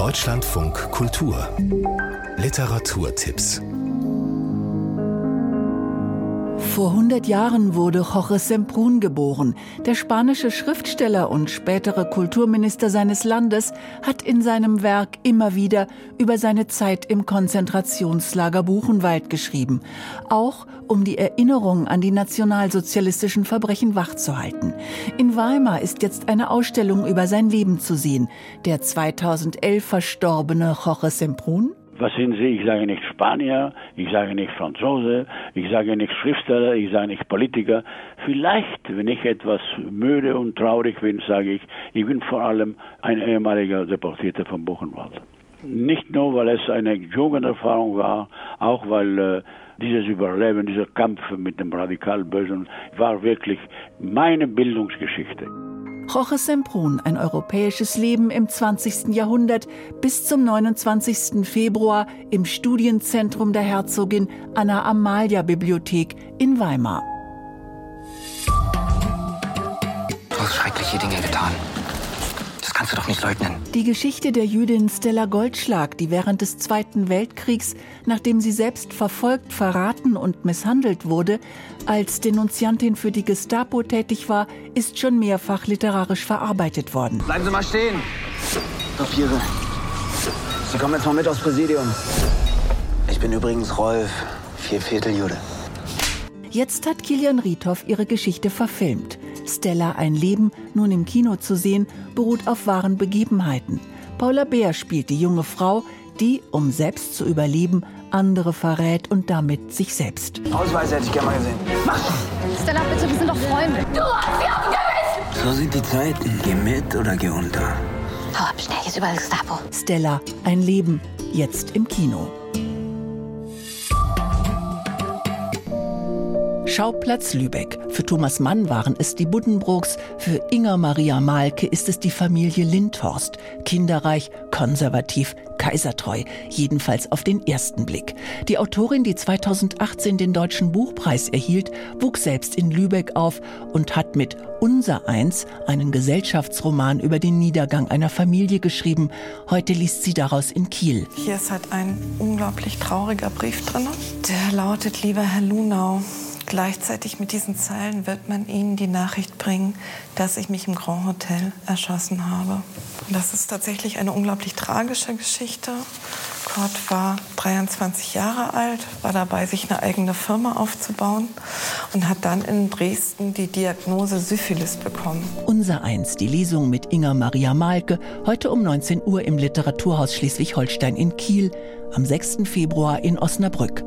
Deutschlandfunk Kultur. Literaturtipps Vor 100 Jahren wurde Jorge Semprún geboren. Der spanische Schriftsteller und spätere Kulturminister seines Landes hat in seinem Werk immer wieder über seine Zeit im Konzentrationslager Buchenwald geschrieben. Auch um die Erinnerung an die nationalsozialistischen Verbrechen wachzuhalten. In Weimar ist jetzt eine Ausstellung über sein Leben zu sehen. Der 2011 verstorbene Jorge Semprún was sind Sie? Ich sage nicht Spanier, ich sage nicht Franzose, ich sage nicht Schriftsteller, ich sage nicht Politiker. Vielleicht, wenn ich etwas müde und traurig bin, sage ich, ich bin vor allem ein ehemaliger Deportierter von Buchenwald. Nicht nur, weil es eine Jugenderfahrung war, auch weil äh, dieses Überleben, dieser Kampf mit dem radikal Bösen war wirklich meine Bildungsgeschichte. Jorge Semprún, ein europäisches Leben im 20. Jahrhundert bis zum 29. Februar im Studienzentrum der Herzogin Anna Amalia Bibliothek in Weimar. Du hast schreckliche Dinge getan. Kannst du doch nicht leugnen. Die Geschichte der Jüdin Stella Goldschlag, die während des Zweiten Weltkriegs, nachdem sie selbst verfolgt, verraten und misshandelt wurde, als Denunziantin für die Gestapo tätig war, ist schon mehrfach literarisch verarbeitet worden. Bleiben Sie mal stehen. Papiere. Sie kommen jetzt mal mit aufs Präsidium. Ich bin übrigens Rolf, vier Viertel Jude. Jetzt hat Kilian Riethoff ihre Geschichte verfilmt. Stella ein Leben, nun im Kino zu sehen, beruht auf wahren Begebenheiten. Paula Bär spielt die junge Frau, die, um selbst zu überleben, andere verrät und damit sich selbst. Ausweis hätte ich gerne mal gesehen. Mach! Stella, bitte, wir sind doch Freunde. Du hast sie aufgewiesen! So sind die Zeiten. Geh mit oder geh unter. Hau ab, schnell, hier ist überall Gestapo. Stella, ein Leben, jetzt im Kino. Schauplatz Lübeck. Für Thomas Mann waren es die Buddenbrooks, für Inger Maria Malke ist es die Familie Lindhorst. Kinderreich, konservativ, kaisertreu, jedenfalls auf den ersten Blick. Die Autorin, die 2018 den Deutschen Buchpreis erhielt, wuchs selbst in Lübeck auf und hat mit Unser Eins einen Gesellschaftsroman über den Niedergang einer Familie geschrieben. Heute liest sie daraus in Kiel. Hier ist halt ein unglaublich trauriger Brief drin. Der lautet, lieber Herr Lunau, Gleichzeitig mit diesen Zeilen wird man Ihnen die Nachricht bringen, dass ich mich im Grand Hotel erschossen habe. Das ist tatsächlich eine unglaublich tragische Geschichte. Kurt war 23 Jahre alt, war dabei, sich eine eigene Firma aufzubauen und hat dann in Dresden die Diagnose Syphilis bekommen. Unser Eins, die Lesung mit Inga Maria Malke, heute um 19 Uhr im Literaturhaus Schleswig-Holstein in Kiel, am 6. Februar in Osnabrück.